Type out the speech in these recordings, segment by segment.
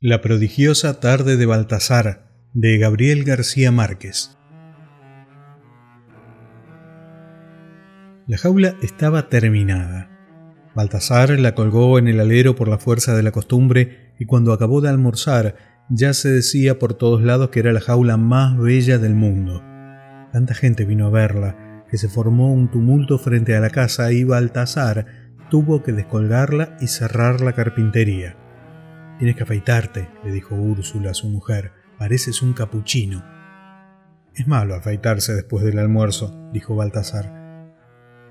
La prodigiosa tarde de Baltasar de Gabriel García Márquez. La jaula estaba terminada. Baltasar la colgó en el alero por la fuerza de la costumbre y cuando acabó de almorzar ya se decía por todos lados que era la jaula más bella del mundo. Tanta gente vino a verla que se formó un tumulto frente a la casa y Baltasar tuvo que descolgarla y cerrar la carpintería. Tienes que afeitarte, le dijo Úrsula a su mujer. Pareces un capuchino. Es malo afeitarse después del almuerzo, dijo Baltasar.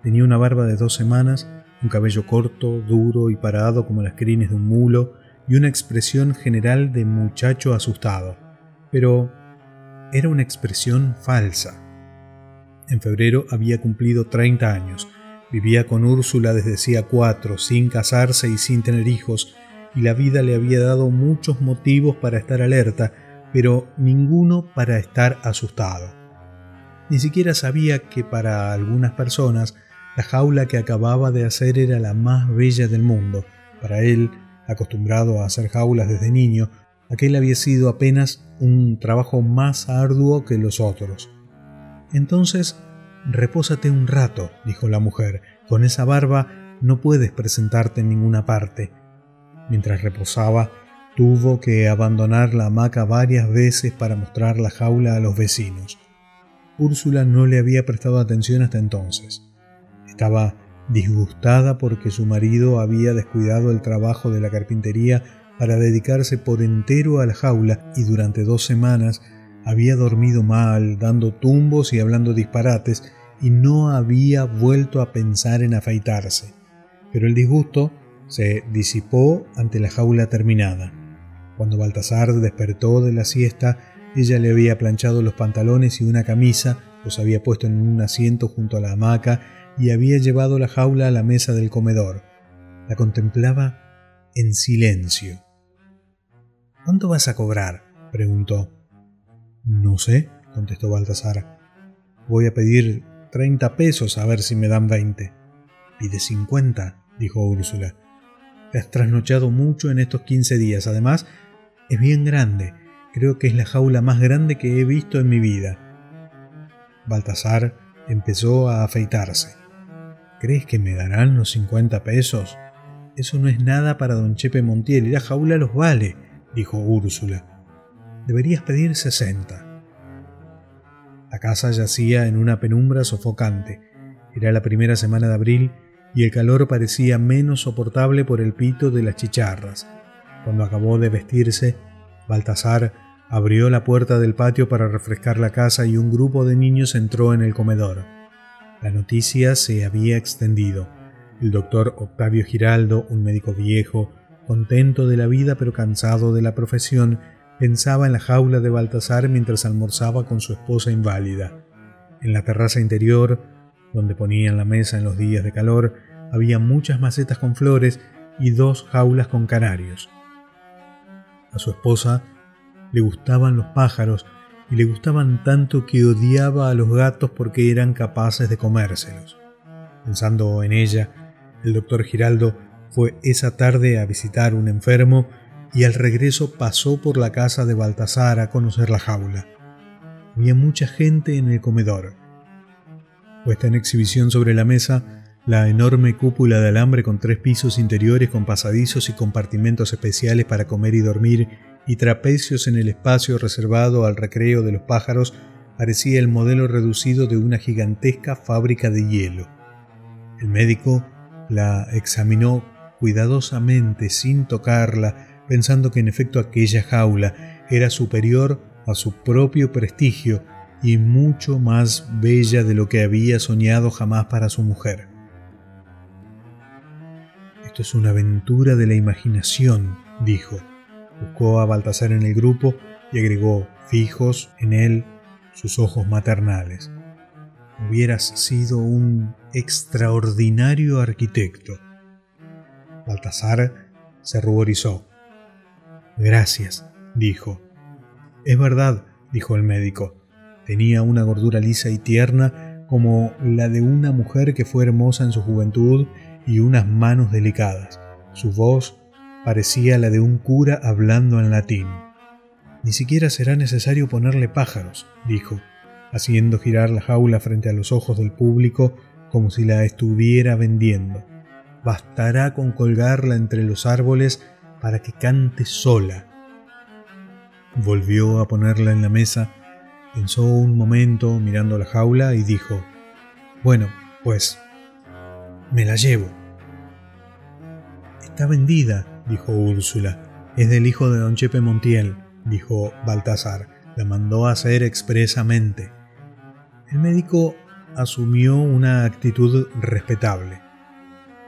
Tenía una barba de dos semanas, un cabello corto, duro y parado como las crines de un mulo, y una expresión general de muchacho asustado. Pero era una expresión falsa. En febrero había cumplido 30 años. Vivía con Úrsula desde hacía cuatro, sin casarse y sin tener hijos, y la vida le había dado muchos motivos para estar alerta, pero ninguno para estar asustado. Ni siquiera sabía que para algunas personas la jaula que acababa de hacer era la más bella del mundo. Para él, acostumbrado a hacer jaulas desde niño, aquel había sido apenas un trabajo más arduo que los otros. Entonces, repósate un rato, dijo la mujer, con esa barba no puedes presentarte en ninguna parte. Mientras reposaba, tuvo que abandonar la hamaca varias veces para mostrar la jaula a los vecinos. Úrsula no le había prestado atención hasta entonces. Estaba disgustada porque su marido había descuidado el trabajo de la carpintería para dedicarse por entero a la jaula y durante dos semanas había dormido mal, dando tumbos y hablando disparates, y no había vuelto a pensar en afeitarse. Pero el disgusto se disipó ante la jaula terminada. Cuando Baltasar despertó de la siesta, ella le había planchado los pantalones y una camisa, los había puesto en un asiento junto a la hamaca y había llevado la jaula a la mesa del comedor. La contemplaba en silencio. ¿Cuánto vas a cobrar? preguntó. No sé, contestó Baltasar. Voy a pedir treinta pesos a ver si me dan veinte. Pide cincuenta, dijo Úrsula. Has trasnochado mucho en estos quince días. Además, es bien grande. Creo que es la jaula más grande que he visto en mi vida. Baltasar empezó a afeitarse. ¿Crees que me darán los cincuenta pesos? Eso no es nada para don Chepe Montiel y la jaula los vale, dijo Úrsula. Deberías pedir sesenta. La casa yacía en una penumbra sofocante. Era la primera semana de abril y el calor parecía menos soportable por el pito de las chicharras. Cuando acabó de vestirse, Baltasar abrió la puerta del patio para refrescar la casa y un grupo de niños entró en el comedor. La noticia se había extendido. El doctor Octavio Giraldo, un médico viejo, contento de la vida pero cansado de la profesión, pensaba en la jaula de Baltasar mientras almorzaba con su esposa inválida. En la terraza interior, donde ponían la mesa en los días de calor, había muchas macetas con flores y dos jaulas con canarios. A su esposa le gustaban los pájaros y le gustaban tanto que odiaba a los gatos porque eran capaces de comérselos. Pensando en ella, el doctor Giraldo fue esa tarde a visitar un enfermo y al regreso pasó por la casa de Baltasar a conocer la jaula. Había mucha gente en el comedor. Puesta en exhibición sobre la mesa, la enorme cúpula de alambre con tres pisos interiores con pasadizos y compartimentos especiales para comer y dormir y trapecios en el espacio reservado al recreo de los pájaros parecía el modelo reducido de una gigantesca fábrica de hielo. El médico la examinó cuidadosamente sin tocarla, pensando que en efecto aquella jaula era superior a su propio prestigio y mucho más bella de lo que había soñado jamás para su mujer. Esto es una aventura de la imaginación, dijo. Buscó a Baltasar en el grupo y agregó fijos en él sus ojos maternales. Hubieras sido un extraordinario arquitecto. Baltasar se ruborizó. Gracias, dijo. Es verdad, dijo el médico. Tenía una gordura lisa y tierna como la de una mujer que fue hermosa en su juventud y unas manos delicadas. Su voz parecía la de un cura hablando en latín. Ni siquiera será necesario ponerle pájaros, dijo, haciendo girar la jaula frente a los ojos del público como si la estuviera vendiendo. Bastará con colgarla entre los árboles para que cante sola. Volvió a ponerla en la mesa, pensó un momento mirando la jaula y dijo, Bueno, pues, me la llevo. Está vendida, dijo Úrsula. Es del hijo de don Chepe Montiel, dijo Baltasar. La mandó a hacer expresamente. El médico asumió una actitud respetable.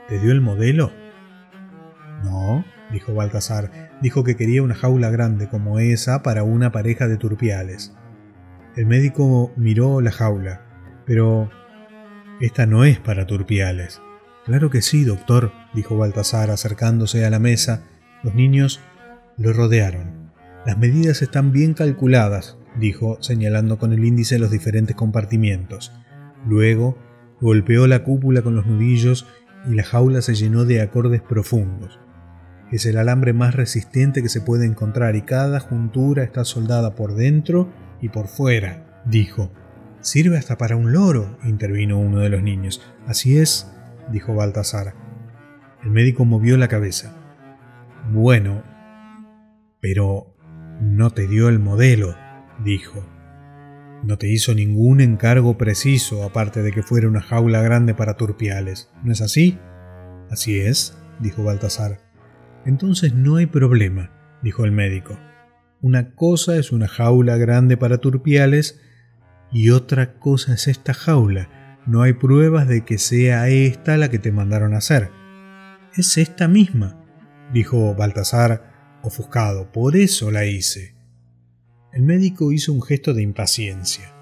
¿Te dio el modelo? No, dijo Baltasar. Dijo que quería una jaula grande como esa para una pareja de turpiales. El médico miró la jaula, pero esta no es para turpiales. Claro que sí, doctor, dijo Baltasar acercándose a la mesa. Los niños lo rodearon. Las medidas están bien calculadas, dijo, señalando con el índice los diferentes compartimientos. Luego golpeó la cúpula con los nudillos y la jaula se llenó de acordes profundos. Es el alambre más resistente que se puede encontrar y cada juntura está soldada por dentro y por fuera, dijo. Sirve hasta para un loro, intervino uno de los niños. Así es, dijo Baltasar. El médico movió la cabeza. Bueno, pero no te dio el modelo, dijo. No te hizo ningún encargo preciso, aparte de que fuera una jaula grande para turpiales. ¿No es así? Así es, dijo Baltasar. Entonces no hay problema, dijo el médico. Una cosa es una jaula grande para turpiales y otra cosa es esta jaula. No hay pruebas de que sea esta la que te mandaron hacer. Es esta misma, dijo Baltasar, ofuscado. Por eso la hice. El médico hizo un gesto de impaciencia.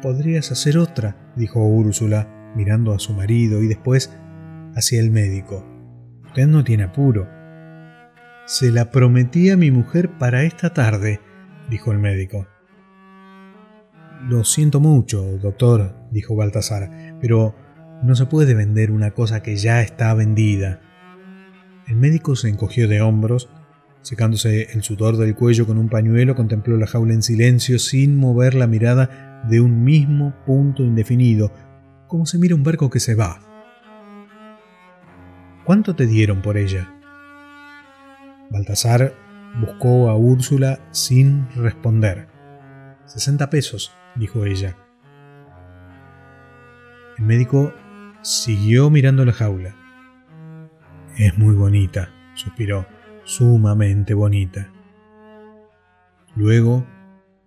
Podrías hacer otra, dijo Úrsula, mirando a su marido y después hacia el médico. Usted no tiene apuro. Se la prometí a mi mujer para esta tarde, dijo el médico. Lo siento mucho, doctor, dijo Baltasar, pero no se puede vender una cosa que ya está vendida. El médico se encogió de hombros Secándose el sudor del cuello con un pañuelo, contempló la jaula en silencio, sin mover la mirada de un mismo punto indefinido, como se mira un barco que se va. ¿Cuánto te dieron por ella? Baltasar buscó a Úrsula sin responder. Sesenta pesos, dijo ella. El médico siguió mirando la jaula. Es muy bonita, suspiró sumamente bonita. Luego,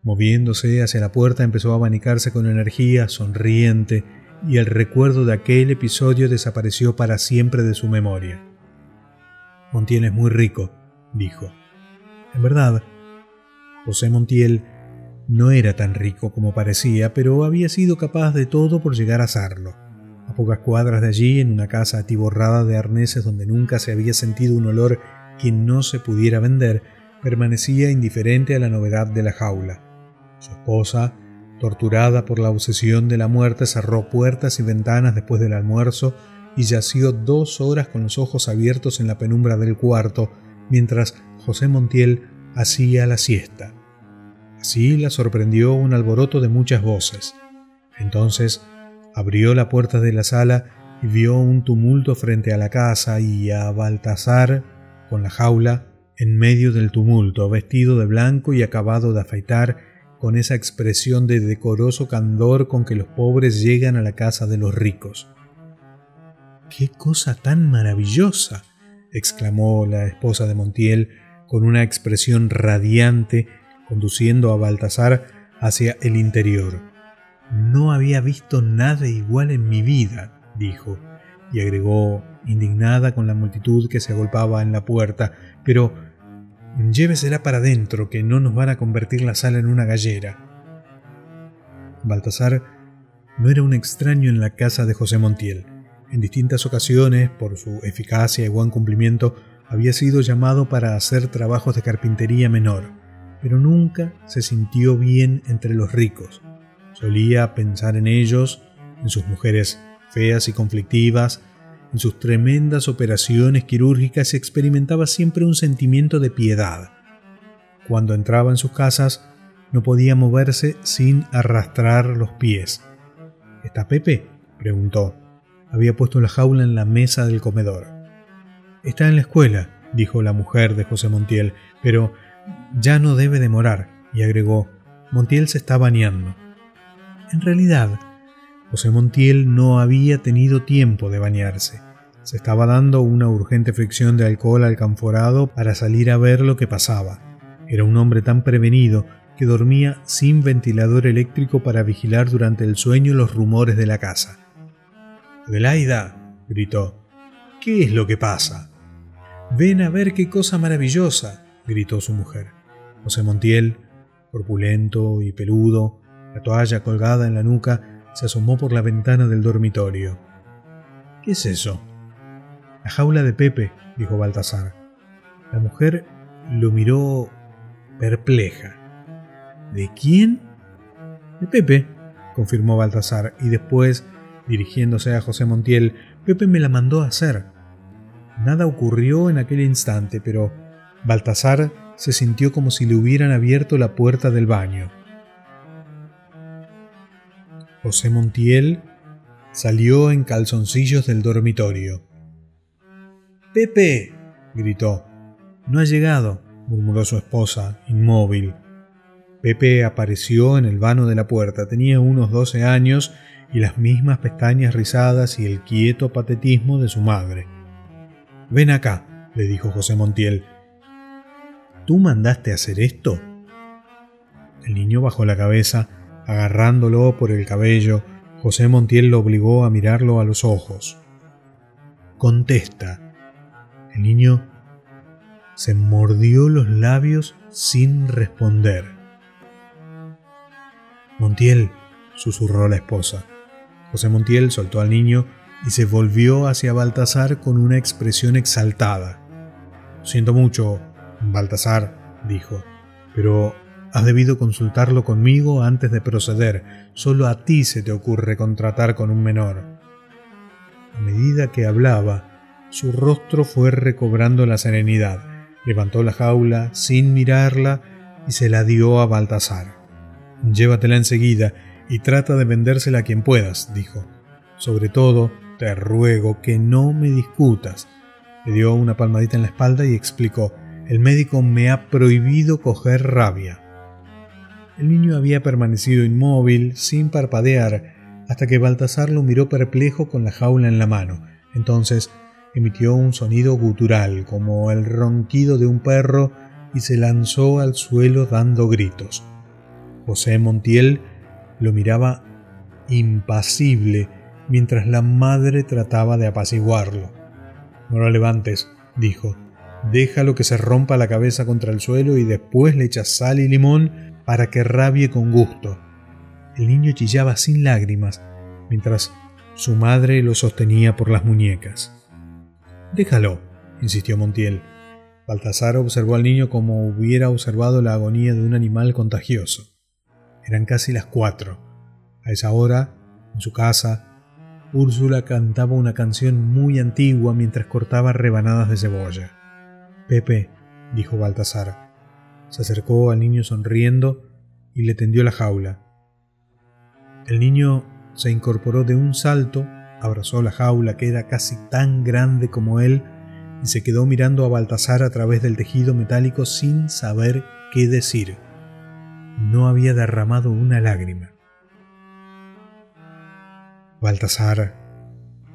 moviéndose hacia la puerta, empezó a abanicarse con energía, sonriente, y el recuerdo de aquel episodio desapareció para siempre de su memoria. Montiel es muy rico, dijo. En verdad, José Montiel no era tan rico como parecía, pero había sido capaz de todo por llegar a serlo. A pocas cuadras de allí, en una casa atiborrada de arneses donde nunca se había sentido un olor quien no se pudiera vender, permanecía indiferente a la novedad de la jaula. Su esposa, torturada por la obsesión de la muerte, cerró puertas y ventanas después del almuerzo y yació dos horas con los ojos abiertos en la penumbra del cuarto, mientras José Montiel hacía la siesta. Así la sorprendió un alboroto de muchas voces. Entonces abrió la puerta de la sala y vio un tumulto frente a la casa y a Baltasar con la jaula en medio del tumulto, vestido de blanco y acabado de afeitar, con esa expresión de decoroso candor con que los pobres llegan a la casa de los ricos. ¡Qué cosa tan maravillosa! Exclamó la esposa de Montiel con una expresión radiante, conduciendo a Baltasar hacia el interior. No había visto nada igual en mi vida, dijo, y agregó indignada con la multitud que se agolpaba en la puerta, pero llévesela para adentro, que no nos van a convertir la sala en una gallera. Baltasar no era un extraño en la casa de José Montiel. En distintas ocasiones, por su eficacia y buen cumplimiento, había sido llamado para hacer trabajos de carpintería menor, pero nunca se sintió bien entre los ricos. Solía pensar en ellos, en sus mujeres feas y conflictivas, en sus tremendas operaciones quirúrgicas experimentaba siempre un sentimiento de piedad. Cuando entraba en sus casas, no podía moverse sin arrastrar los pies. ¿Está Pepe? preguntó. Había puesto la jaula en la mesa del comedor. Está en la escuela, dijo la mujer de José Montiel, pero ya no debe demorar, y agregó, Montiel se está bañando. En realidad, José Montiel no había tenido tiempo de bañarse. Se estaba dando una urgente fricción de alcohol al canforado para salir a ver lo que pasaba. Era un hombre tan prevenido que dormía sin ventilador eléctrico para vigilar durante el sueño los rumores de la casa. Adelaida, gritó, ¿qué es lo que pasa? Ven a ver qué cosa maravillosa, gritó su mujer. José Montiel, corpulento y peludo, la toalla colgada en la nuca, se asomó por la ventana del dormitorio. ¿Qué es eso? La jaula de Pepe, dijo Baltasar. La mujer lo miró perpleja. ¿De quién? De Pepe, confirmó Baltasar, y después, dirigiéndose a José Montiel, Pepe me la mandó a hacer. Nada ocurrió en aquel instante, pero Baltasar se sintió como si le hubieran abierto la puerta del baño. José Montiel salió en calzoncillos del dormitorio. Pepe, gritó. No ha llegado, murmuró su esposa, inmóvil. Pepe apareció en el vano de la puerta. Tenía unos doce años y las mismas pestañas rizadas y el quieto patetismo de su madre. Ven acá, le dijo José Montiel. ¿Tú mandaste hacer esto? El niño bajó la cabeza Agarrándolo por el cabello, José Montiel lo obligó a mirarlo a los ojos. Contesta. El niño se mordió los labios sin responder. Montiel, susurró la esposa. José Montiel soltó al niño y se volvió hacia Baltasar con una expresión exaltada. Siento mucho, Baltasar, dijo, pero Has debido consultarlo conmigo antes de proceder. Solo a ti se te ocurre contratar con un menor. A medida que hablaba, su rostro fue recobrando la serenidad. Levantó la jaula sin mirarla y se la dio a Baltasar. Llévatela enseguida y trata de vendérsela a quien puedas, dijo. Sobre todo, te ruego que no me discutas. Le dio una palmadita en la espalda y explicó, el médico me ha prohibido coger rabia. El niño había permanecido inmóvil, sin parpadear, hasta que Baltasar lo miró perplejo con la jaula en la mano. Entonces emitió un sonido gutural, como el ronquido de un perro, y se lanzó al suelo dando gritos. José Montiel lo miraba impasible mientras la madre trataba de apaciguarlo. No lo levantes, dijo. Déjalo que se rompa la cabeza contra el suelo y después le echas sal y limón para que rabie con gusto. El niño chillaba sin lágrimas, mientras su madre lo sostenía por las muñecas. Déjalo, insistió Montiel. Baltasar observó al niño como hubiera observado la agonía de un animal contagioso. Eran casi las cuatro. A esa hora, en su casa, Úrsula cantaba una canción muy antigua mientras cortaba rebanadas de cebolla. Pepe, dijo Baltasar, se acercó al niño sonriendo y le tendió la jaula. El niño se incorporó de un salto, abrazó la jaula que era casi tan grande como él y se quedó mirando a Baltasar a través del tejido metálico sin saber qué decir. No había derramado una lágrima. Baltasar,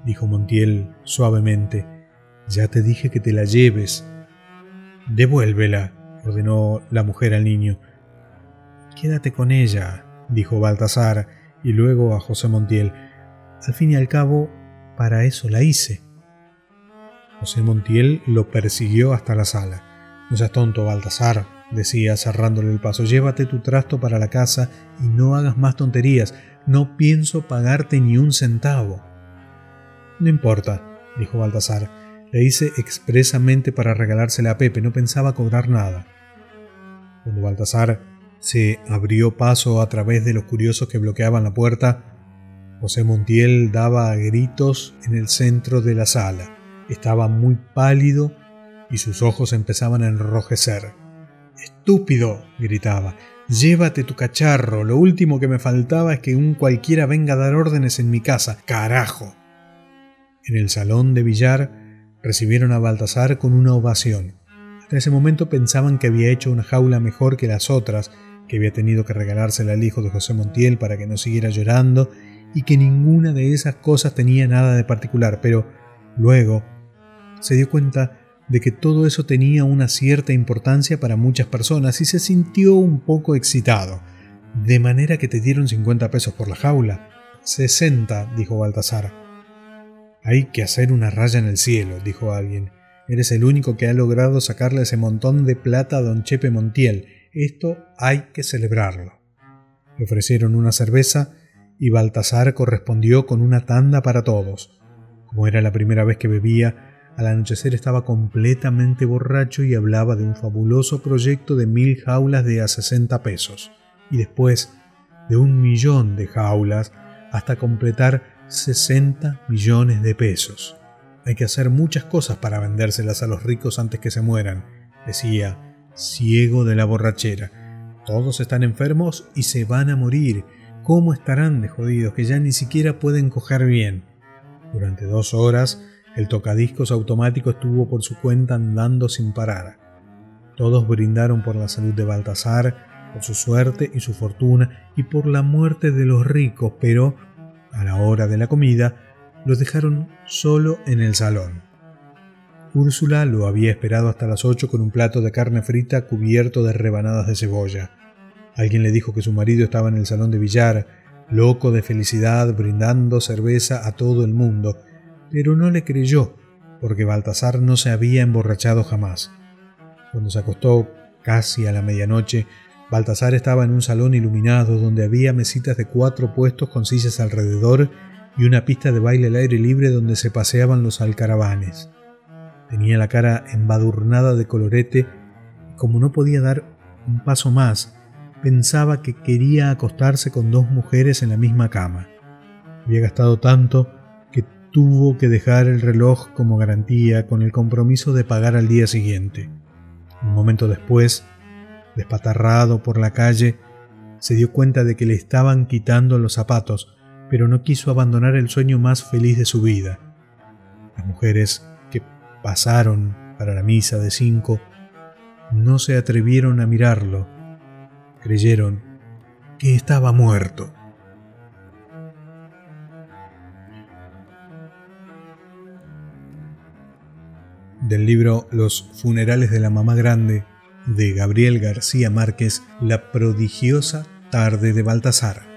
dijo Montiel suavemente, ya te dije que te la lleves. Devuélvela ordenó la mujer al niño. Quédate con ella, dijo Baltasar, y luego a José Montiel. Al fin y al cabo, para eso la hice. José Montiel lo persiguió hasta la sala. No seas tonto, Baltasar, decía cerrándole el paso. Llévate tu trasto para la casa y no hagas más tonterías. No pienso pagarte ni un centavo. No importa, dijo Baltasar. Le hice expresamente para regalársela a Pepe, no pensaba cobrar nada. Cuando Baltasar se abrió paso a través de los curiosos que bloqueaban la puerta, José Montiel daba gritos en el centro de la sala. Estaba muy pálido y sus ojos empezaban a enrojecer. Estúpido, gritaba, llévate tu cacharro, lo último que me faltaba es que un cualquiera venga a dar órdenes en mi casa, carajo. En el salón de billar recibieron a Baltasar con una ovación. Hasta ese momento pensaban que había hecho una jaula mejor que las otras, que había tenido que regalársela al hijo de José Montiel para que no siguiera llorando y que ninguna de esas cosas tenía nada de particular, pero luego se dio cuenta de que todo eso tenía una cierta importancia para muchas personas y se sintió un poco excitado, de manera que te dieron 50 pesos por la jaula. 60, dijo Baltasar. Hay que hacer una raya en el cielo, dijo alguien. Eres el único que ha logrado sacarle ese montón de plata a don Chepe Montiel. Esto hay que celebrarlo. Le ofrecieron una cerveza y Baltasar correspondió con una tanda para todos. Como era la primera vez que bebía, al anochecer estaba completamente borracho y hablaba de un fabuloso proyecto de mil jaulas de a 60 pesos, y después de un millón de jaulas hasta completar 60 millones de pesos. Hay que hacer muchas cosas para vendérselas a los ricos antes que se mueran, decía, ciego de la borrachera. Todos están enfermos y se van a morir, ¿Cómo estarán de jodidos que ya ni siquiera pueden coger bien? Durante dos horas, el tocadiscos automático estuvo por su cuenta andando sin parar. Todos brindaron por la salud de Baltasar, por su suerte y su fortuna y por la muerte de los ricos, pero a la hora de la comida los dejaron solo en el salón. Úrsula lo había esperado hasta las ocho con un plato de carne frita cubierto de rebanadas de cebolla. Alguien le dijo que su marido estaba en el salón de billar, loco de felicidad, brindando cerveza a todo el mundo, pero no le creyó, porque Baltasar no se había emborrachado jamás. Cuando se acostó casi a la medianoche, Baltasar estaba en un salón iluminado donde había mesitas de cuatro puestos con sillas alrededor y una pista de baile al aire libre donde se paseaban los alcaravanes. Tenía la cara embadurnada de colorete y como no podía dar un paso más, pensaba que quería acostarse con dos mujeres en la misma cama. Había gastado tanto tuvo que dejar el reloj como garantía con el compromiso de pagar al día siguiente. Un momento después, despatarrado por la calle, se dio cuenta de que le estaban quitando los zapatos, pero no quiso abandonar el sueño más feliz de su vida. Las mujeres que pasaron para la misa de cinco no se atrevieron a mirarlo creyeron que estaba muerto. Del libro Los funerales de la mamá grande de Gabriel García Márquez, La prodigiosa tarde de Baltasar.